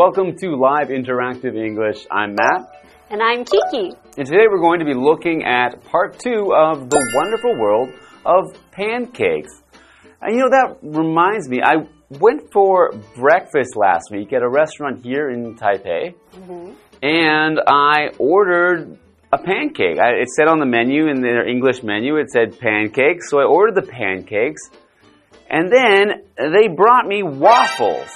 welcome to Live Interactive English. I'm Matt. And I'm Kiki. And today we're going to be looking at part two of the wonderful world of pancakes. And you know, that reminds me, I went for breakfast last week at a restaurant here in Taipei. Mm -hmm. And I ordered a pancake. I, it said on the menu, in their English menu, it said pancakes. So I ordered the pancakes. And then they brought me waffles.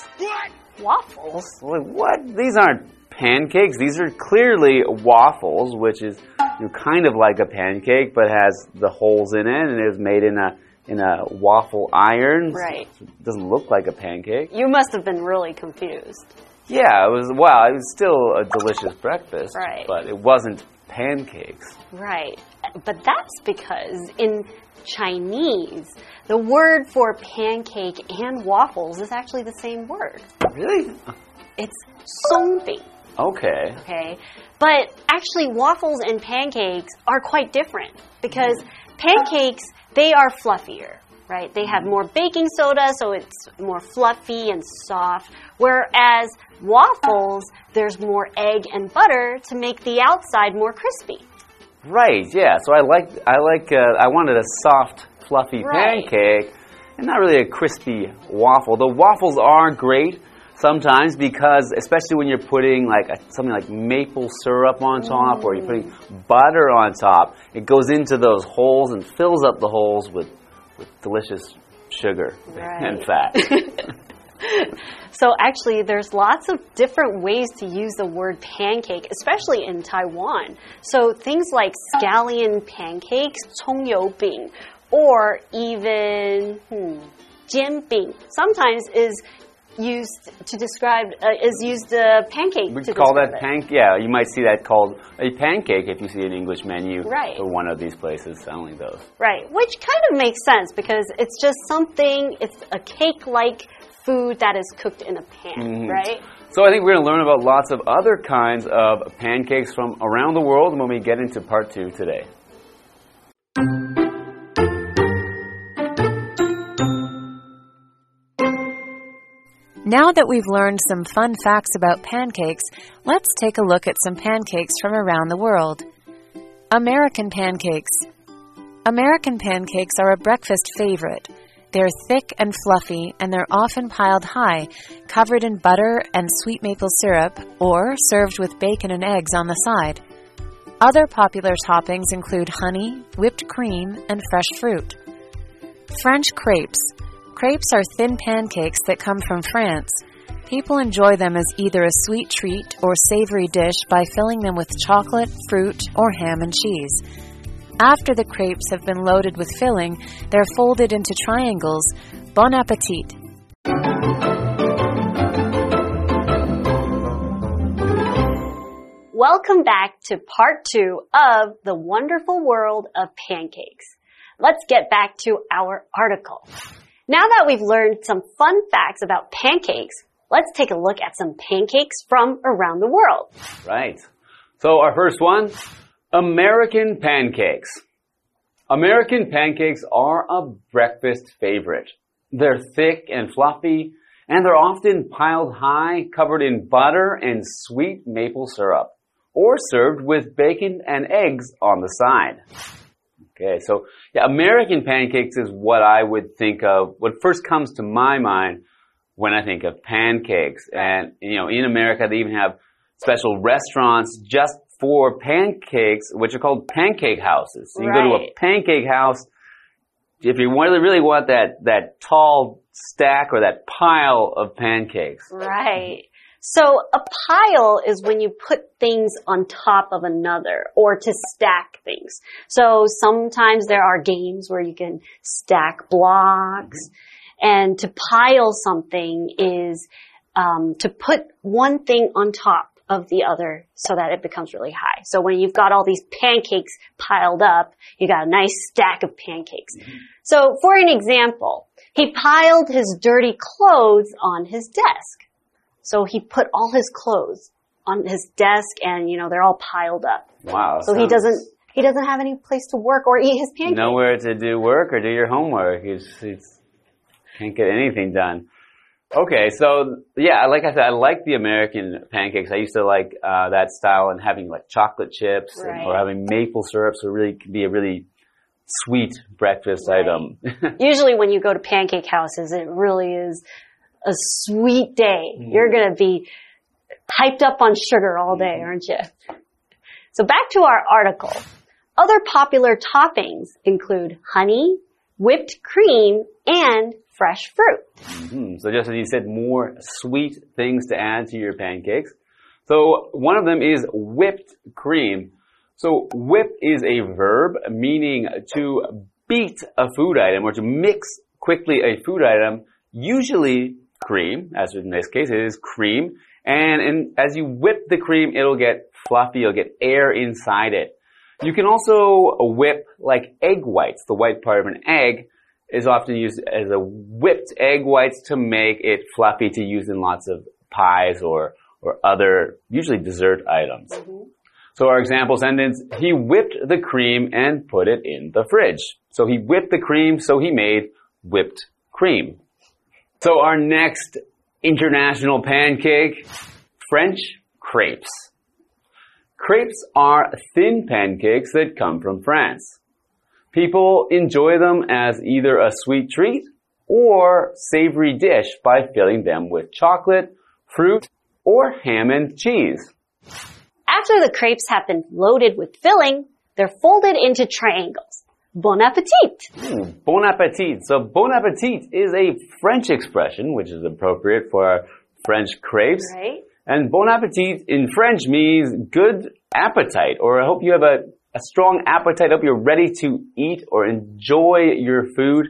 Waffles? Like, what? These aren't pancakes. These are clearly waffles, which is you know, kind of like a pancake, but has the holes in it and is made in a in a waffle iron. Right. it doesn't look like a pancake. You must have been really confused. Yeah, it was. Well, it was still a delicious breakfast. Right. But it wasn't pancakes. Right. But that's because in Chinese, the word for pancake and waffles is actually the same word. Really? It's songbing. Okay. Okay. But actually, waffles and pancakes are quite different because pancakes, they are fluffier, right? They have more baking soda, so it's more fluffy and soft. Whereas waffles, there's more egg and butter to make the outside more crispy. Right, yeah. So I like, I like, uh, I wanted a soft, fluffy right. pancake and not really a crispy waffle. The waffles are great sometimes because especially when you're putting like a, something like maple syrup on top mm. or you're putting butter on top it goes into those holes and fills up the holes with, with delicious sugar right. and fat. so actually there's lots of different ways to use the word pancake especially in taiwan so things like scallion pancakes chongyou bing or even hmm, jian sometimes is used to describe uh, is used uh, pancake. We to call that pancake. Yeah, you might see that called a pancake if you see an English menu right. for one of these places only those. Right, which kind of makes sense because it's just something. It's a cake-like food that is cooked in a pan, mm -hmm. right? So I think we're going to learn about lots of other kinds of pancakes from around the world when we get into part two today. Now that we've learned some fun facts about pancakes, let's take a look at some pancakes from around the world. American pancakes. American pancakes are a breakfast favorite. They're thick and fluffy, and they're often piled high, covered in butter and sweet maple syrup, or served with bacon and eggs on the side. Other popular toppings include honey, whipped cream, and fresh fruit. French crepes. Crepes are thin pancakes that come from France. People enjoy them as either a sweet treat or savory dish by filling them with chocolate, fruit, or ham and cheese. After the crepes have been loaded with filling, they're folded into triangles. Bon appetit! Welcome back to part two of The Wonderful World of Pancakes. Let's get back to our article. Now that we've learned some fun facts about pancakes, let's take a look at some pancakes from around the world. Right. So our first one, American pancakes. American pancakes are a breakfast favorite. They're thick and fluffy, and they're often piled high, covered in butter and sweet maple syrup, or served with bacon and eggs on the side. Okay, so yeah, American pancakes is what I would think of, what first comes to my mind when I think of pancakes. And, you know, in America, they even have special restaurants just for pancakes, which are called pancake houses. So you right. go to a pancake house, if you really, really want that, that tall stack or that pile of pancakes. Right. So a pile is when you put things on top of another or to stack things. So sometimes there are games where you can stack blocks and to pile something is um, to put one thing on top of the other so that it becomes really high. So when you've got all these pancakes piled up, you got a nice stack of pancakes. Mm -hmm. So for an example, he piled his dirty clothes on his desk. So he put all his clothes on his desk and, you know, they're all piled up. Wow. So he doesn't he doesn't have any place to work or eat his pancakes. Nowhere to do work or do your homework. He's, he's can't get anything done. Okay, so yeah, like I said, I like the American pancakes. I used to like uh, that style and having like chocolate chips and, or having maple syrup, so it really can be a really sweet breakfast Right. item. Usually when you go to pancake houses, it really is a sweet day. You're going to be hyped up on sugar all day, aren't you? So back to our article. Other popular toppings include honey, whipped cream, and fresh fruit. Hmm, so just as you said, more sweet things to add to your pancakes. So one of them is whipped cream. So whip is a verb meaning to beat a food item or to mix quickly a food item, usually cream, as in this case it is cream. And, and as you whip the cream, it'll get fluffy, you'll get air inside it. You can also whip like egg whites, the white part of an egg, is often used as a whipped egg whites to make it fluffy to use in lots of pies or, or other, usually dessert items. Mm-hmm. So our example sentence, he whipped the cream and put it in the fridge. So he whipped the cream, so he made whipped cream. So our next international pancake, French crepes. Crepes are thin pancakes that come from France. People enjoy them as either a sweet treat or savory dish by filling them with chocolate, fruit, or ham and cheese. After the crepes have been loaded with filling, they're folded into triangles. Bon appetit! Hmm, Bon appetit. So bon appetit is a French expression, which is appropriate for French crepes. Right? And bon appetit in French means good appetite, or I hope you have a, a strong appetite. I hope you're ready to eat or enjoy your food.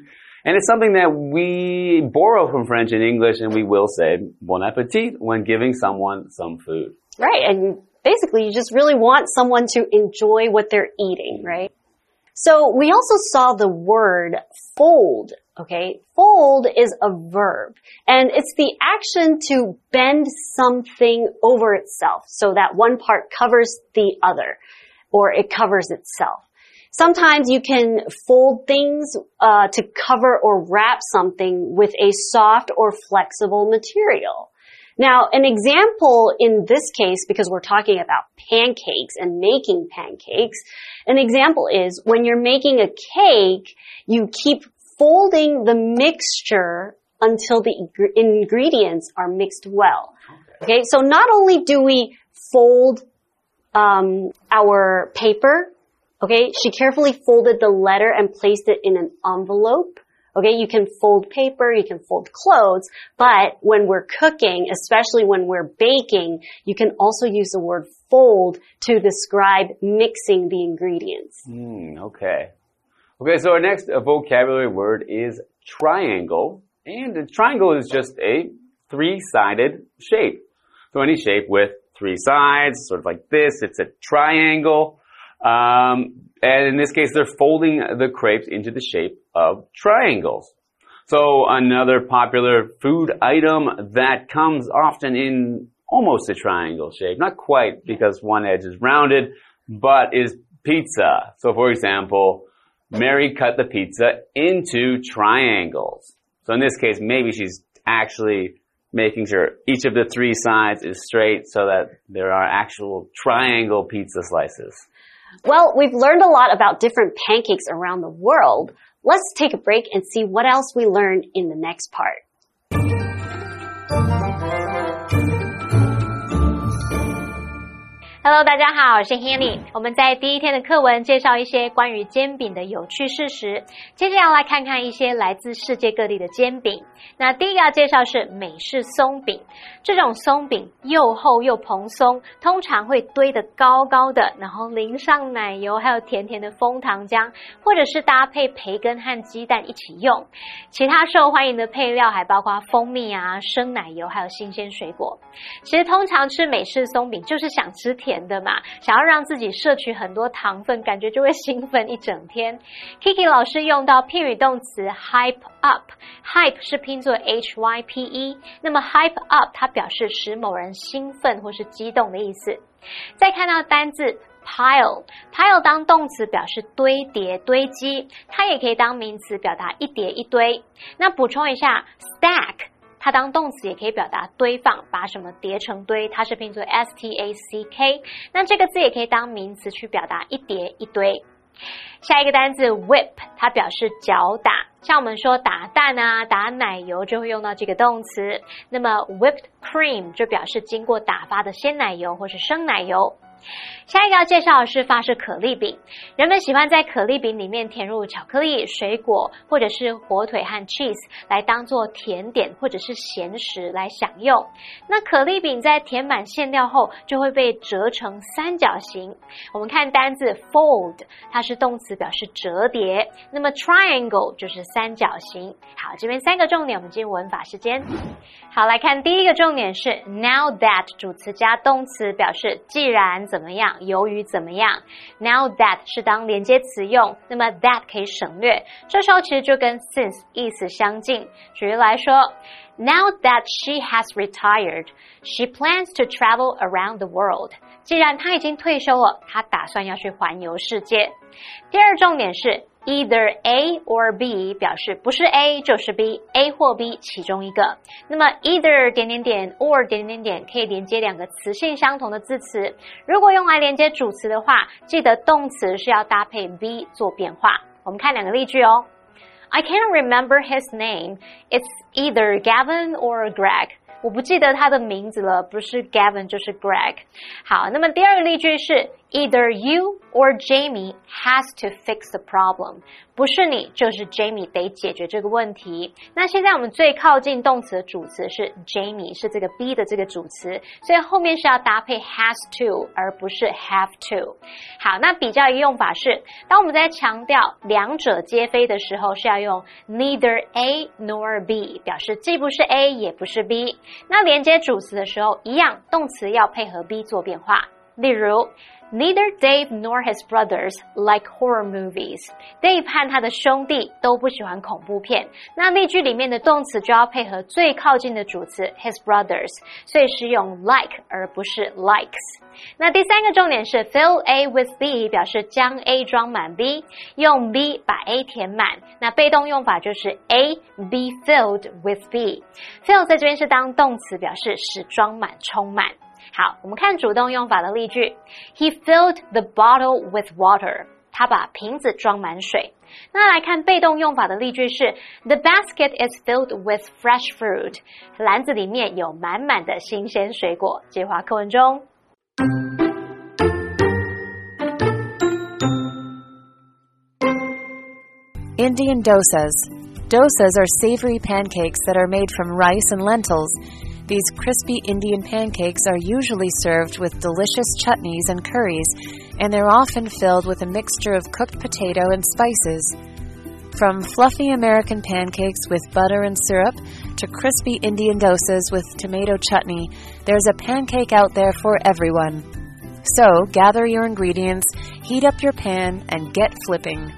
And it's something that we borrow from French and English, and we will say bon appetit when giving someone some food. Right. And basically, you just really want someone to enjoy what they're eating, right? So we also saw the word fold. Okay. Fold is a verb and it's the action to bend something over itself so that one part covers the other or it covers itself. Sometimes you can fold things uh, to cover or wrap something with a soft or flexible material. Now, an example in this case, because we're talking about pancakes and making pancakes, an example is when you're making a cake, you keep folding the mixture until the ingredients are mixed well. Okay, so not only do we fold um, our paper, okay, she carefully folded the letter and placed it in an envelope. Okay, you can fold paper, you can fold clothes, but when we're cooking, especially when we're baking, you can also use the word fold to describe mixing the ingredients. Hmm, okay. Okay, so our next vocabulary word is triangle. And a triangle is just a three-sided shape. So any shape with three sides, sort of like this, it's a triangle. Um, and in this case, they're folding the crepes into the shape of triangles. So another popular food item that comes often in almost a triangle shape, not quite because one edge is rounded, but is pizza. So for example, Mary cut the pizza into triangles. So in this case, maybe she's actually making sure each of the three sides is straight so that there are actual triangle pizza slices. Well, we've learned a lot about different pancakes around the world. Let's take a break and see what else we learn in the next part. Hello，大家好，我是 Hanny。我们在第一天的课文介绍一些关于煎饼的有趣事实，接着要来看看一些来自世界各地的煎饼。那第一个要介绍是美式松饼，这种松饼又厚又蓬松，通常会堆得高高的，然后淋上奶油，还有甜甜的枫糖浆，或者是搭配培根和鸡蛋一起用。其他受欢迎的配料还包括蜂蜜啊、生奶油，还有新鲜水果。其实通常吃美式松饼就是想吃甜的嘛，想要让自己摄取很多糖分，感觉就会兴奋一整天。Kiki 老师用到片语动词 hype up，hype 是拼作 h y p e，那么 hype up 它表示使某人兴奋或是激动的意思。再看到单字 pile。pile 当动词表示堆叠、堆积，它也可以当名词表达一叠一堆。那补充一下，stack 它当动词也可以表达堆放，把什么叠成堆，它是拼作 s t a c k。那这个字也可以当名词去表达一叠一堆。下一个单字 whip，它表示搅打，像我们说打蛋啊、打奶油就会用到这个动词。那么 whipped cream 就表示经过打发的鲜奶油或是生奶油。下一个要介绍的是法式可丽饼。人们喜欢在可丽饼里面填入巧克力、水果，或者是火腿和 cheese 来当做甜点或者是咸食来享用。那可丽饼在填满馅料后，就会被折成三角形。我们看单字 fold，它是动词，表示折叠。那么 triangle 就是三角形。好，这边三个重点，我们进入文法时间。好，来看第一个重点是 now that 主词加动词，表示既然怎么样由于怎么样。Now that 是当连接词用，那么 that 可以省略。这时候其实就跟 since 意思相近。举例来说，Now that she has retired, she plans to travel around the world. 既然她已经退休了，她打算要去环游世界。第二重点是。Either A or B 表示不是 A 就是 B，A 或 B 其中一个。那么 either 点点点 or 点点点可以连接两个词性相同的字词。如果用来连接主词的话，记得动词是要搭配 B 做变化。我们看两个例句哦。I can't remember his name. It's either Gavin or Greg. 我不记得他的名字了，不是 Gavin 就是 Greg。好，那么第二个例句是 Either you or Jamie has to fix the problem。不是你就是 Jamie 得解决这个问题。那现在我们最靠近动词的主词是 Jamie，是这个 be 的这个主词，所以后面是要搭配 has to，而不是 have to。好，那比较一个用法是，当我们在强调两者皆非的时候，是要用 neither A nor B，表示既不是 A 也不是 B。那连接主词的时候，一样动词要配合 B 做变化。例如。Neither Dave nor his brothers like horror movies. Dave 和他的兄弟都不喜欢恐怖片。那例句里面的动词就要配合最靠近的主词 his brothers，所以是用 like 而不是 likes。那第三个重点是 fill A with B，表示将 A 装满 B，用 B 把 A 填满。那被动用法就是 A be filled with B。fill 在这边是当动词，表示使装满、充满。好，我们看主动用法的例句。He filled the bottle with water。他把瓶子装满水。那来看被动用法的例句是：The basket is filled with fresh fruit。篮子里面有满满的新鲜水果。接话课文中。Indian dosas. Dosas are savory pancakes that are made from rice and lentils. these crispy Indian pancakes are usually served with delicious chutneys and curries, and they're often filled with a mixture of cooked potato and spices. From fluffy American pancakes with butter and syrup to crispy Indian dosas with tomato chutney, there's a pancake out there for everyone. So, gather your ingredients, heat up your pan, and get flipping.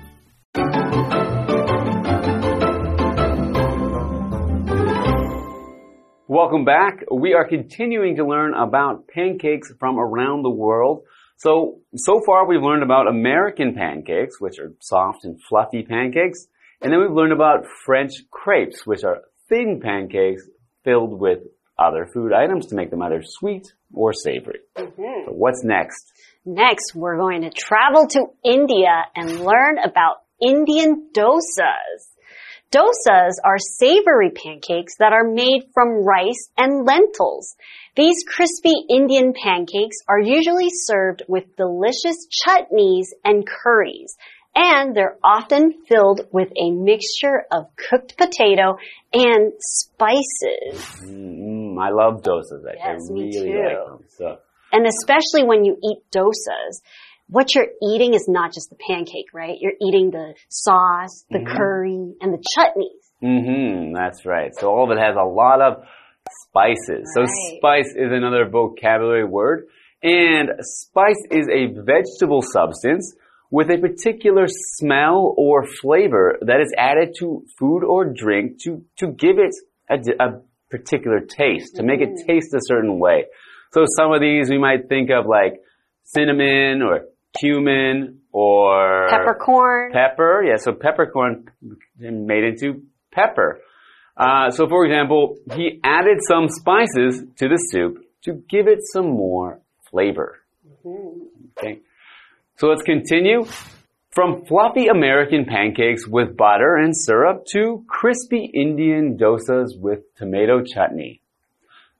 Welcome back. We are continuing to learn about pancakes from around the world. So, so far we've learned about American pancakes, which are soft and fluffy pancakes. And then we've learned about French crepes, which are thin pancakes filled with other food items to make them either sweet or savory. Mm -hmm. so what's next? Next, we're going to travel to India and learn about Indian dosas. Dosas are savory pancakes that are made from rice and lentils. These crispy Indian pancakes are usually served with delicious chutneys and curries, and they're often filled with a mixture of cooked potato and spices. Mm, I love dosas. Yes, really me too. like them. So. And especially when you eat dosas, what you're eating is not just the pancake, right? You're eating the sauce, the mm-hmm. curry, and the chutneys. Mm-hmm. That's right. So all of it has a lot of spices. Right. So spice is another vocabulary word. And spice is a vegetable substance with a particular smell or flavor that is added to food or drink to, to give it a, a particular taste, to make it mm. taste a certain way. So some of these we might think of like cinnamon or cumin or Peppercorn. Pepper, yeah. So peppercorn made into pepper. Uh, so, for example, he added some spices to the soup to give it some more flavor. Okay. So let's continue. From fluffy American pancakes with butter and syrup to crispy Indian dosas with tomato chutney.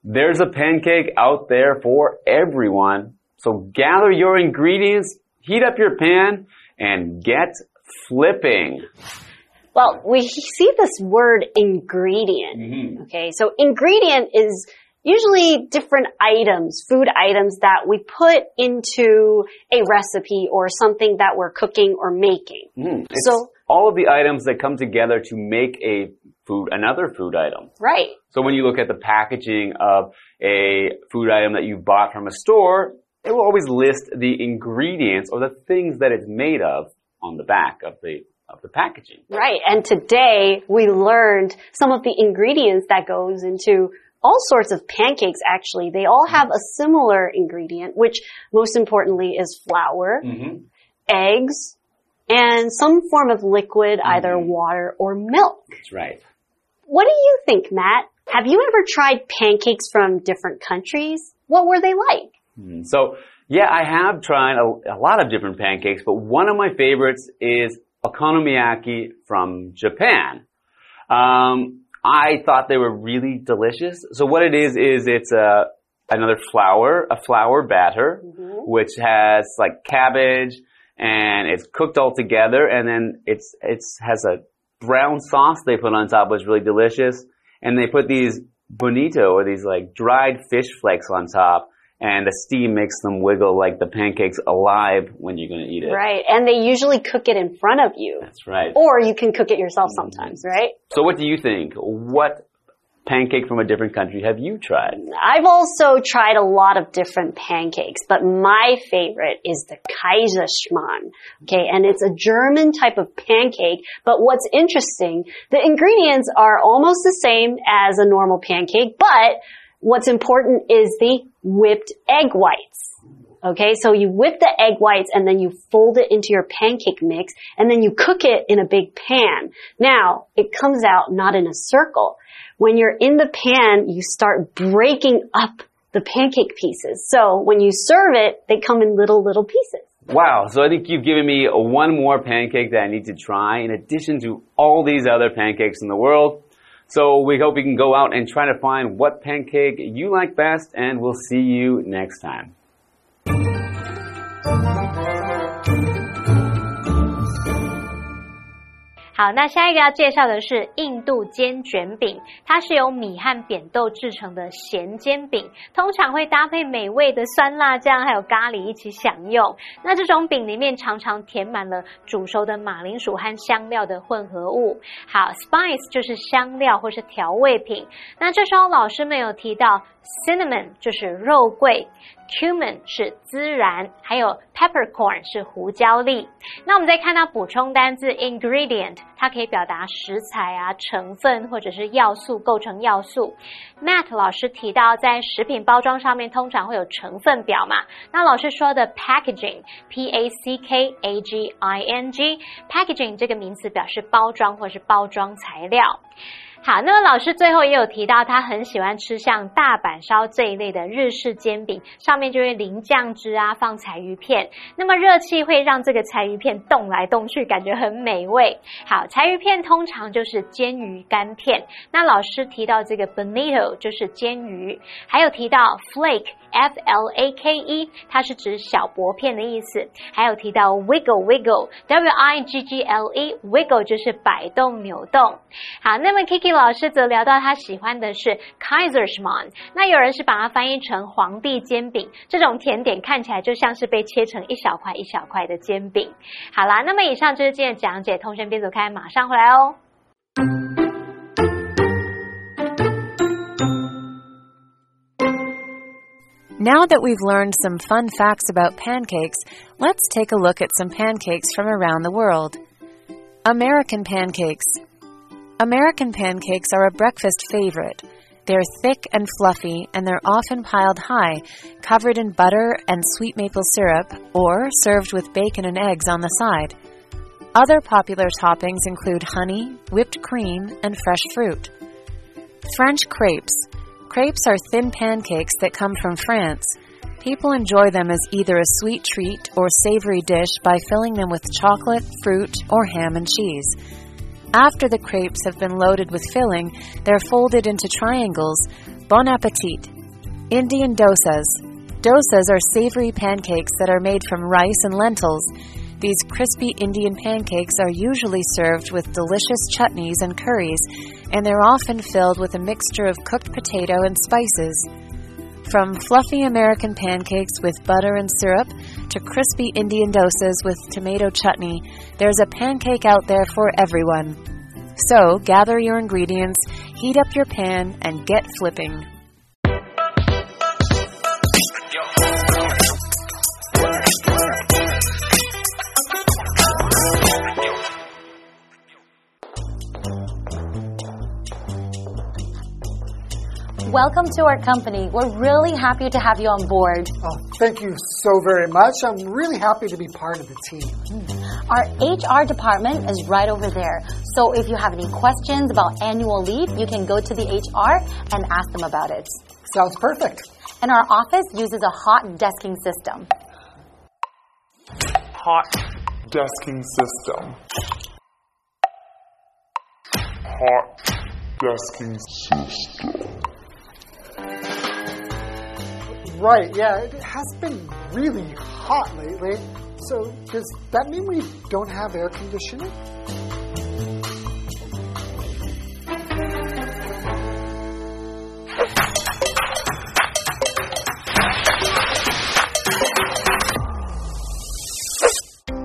There's a pancake out there for everyone. So gather your ingredients, heat up your pan, and get flipping. Well, we see this word ingredient. Mhm. Okay, so ingredient is usually different items, food items that we put into a recipe or something that we're cooking or making. Mm, So- all of the items that come together to make a food, another food item. Right. So when you look at the packaging of a food item that you bought from a store, it will always list the ingredients or the things that it's made of on the back of the of the packaging. Right. And today we learned some of the ingredients that goes into all sorts of pancakes actually. They all have a similar ingredient, which most importantly is flour, Mm-hmm. eggs, and some form of liquid, either water or milk. That's right. What do you think, Matt? Have you ever tried pancakes from different countries? What were they like? Mm, So yeah, I have tried a, a lot of different pancakes, but one of my favorites is okonomiyaki from Japan. Um, I thought they were really delicious. So what it is is it's a another flour, a flour batter, which has like cabbage and it's cooked all together, and then it's it's has a brown sauce they put on top, which is really delicious, and they put these bonito or these like dried fish flakes on top. And the steam makes them wiggle like the pancakes alive when you're going to eat it. Right. And they usually cook it in front of you. That's right. Or you can cook it yourself sometimes, mm-hmm. right? So what do you think? What pancake from a different country have you tried? I've also tried a lot of different pancakes, but my favorite is the Kaiserschmarrn. Okay, and it's a German type of pancake, but what's interesting, the ingredients are almost the same as a normal pancake, but what's important is the whipped egg whites. Okay, so you whip the egg whites and then you fold it into your pancake mix and then you cook it in a big pan. Now, it comes out not in a circle. When you're in the pan, you start breaking up the pancake pieces. So when you serve it, they come in little, little pieces. Wow, so I think you've given me one more pancake that I need to try in addition to all these other pancakes in the world. So we hope you can go out and try to find what pancake you like best and we'll see you next time. 好，那下一个要介绍的是印度煎卷饼，它是由米和扁豆制成的咸煎饼，通常会搭配美味的酸辣酱还有咖喱一起享用。那这种饼里面常常填满了煮熟的马铃薯和香料的混合物。好，spice 就是香料或是调味品。那这时候老师们有提到 cinnamon 就是肉桂。cumin 是孜然，还有 peppercorn 是胡椒粒。那我们再看到补充单字 ingredient，它可以表达食材啊、成分或者是要素构成要素。Matt 老师提到，在食品包装上面通常会有成分表嘛。那老师说的 packaging，p a c k a g i n g，packaging 这个名词表示包装或是包装材料。好，那么老师最后也有提到，他很喜欢吃像大阪烧这一类的日式煎饼，上面就会淋酱汁啊，放柴鱼片。那么热气会让这个柴鱼片动来动去，感觉很美味。好，柴鱼片通常就是煎鱼干片。那老师提到这个 bonito 就是煎鱼，还有提到 flake f l a k e，它是指小薄片的意思。还有提到 wiggle wiggle w i g g l e wiggle 就是摆动扭动。好，那么 Kiki 老师则聊到他喜欢的是 Kaiserschmarrn，那有人是把它翻译成皇帝煎饼，这种甜点看起来就像是被切成一小块一小块的煎饼。好啦，那么以上就是今天的讲解，同学别走开，马上回来哦。Now that we've learned some fun facts about pancakes, let's take a look at some pancakes from around the world. American pancakes. American pancakes are a breakfast favorite. They're thick and fluffy, and they're often piled high, covered in butter and sweet maple syrup, or served with bacon and eggs on the side. Other popular toppings include honey, whipped cream, and fresh fruit. French crepes. Crepes are thin pancakes that come from France. People enjoy them as either a sweet treat or savory dish by filling them with chocolate, fruit, or ham and cheese. After the crepes have been loaded with filling, they're folded into triangles. Bon appetit! Indian dosas. Dosas are savory pancakes that are made from rice and lentils. These crispy Indian pancakes are usually served with delicious chutneys and curries, and they're often filled with a mixture of cooked potato and spices. From fluffy American pancakes with butter and syrup to crispy Indian dosas with tomato chutney, there's a pancake out there for everyone. So, gather your ingredients, heat up your pan, and get flipping. Welcome to our company. We're really happy to have you on board. Oh, thank you so very much. I'm really happy to be part of the team. Hmm. Our HR department is right over there. So if you have any questions about annual leave, you can go to the HR and ask them about it. Sounds perfect. And our office uses a hot desking system. hot desking system. Hot desking system. Right, yeah, it has been really hot lately. So, does that mean we don't have air conditioning?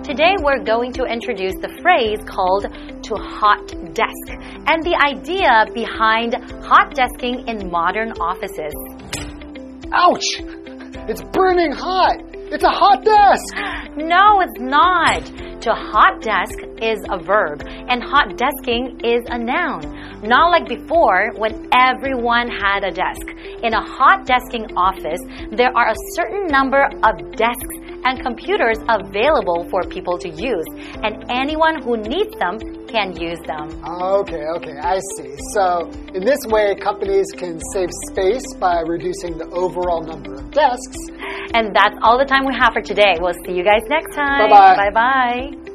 Today we're going to introduce the phrase called to hot desk and the idea behind hot desking in modern offices. Ouch! It's burning hot! It's a hot desk! No, it's not. To hot desk is a verb and hot desking is a noun. Not like before when everyone had a desk. In a hot desking office, there are a certain number of desks and computers available for people to use, and anyone who needs them can use them. Okay, okay, I see. So, in this way, companies can save space by reducing the overall number of desks. And that's all the time we have for today. We'll see you guys next time. Bye-bye. Bye bye.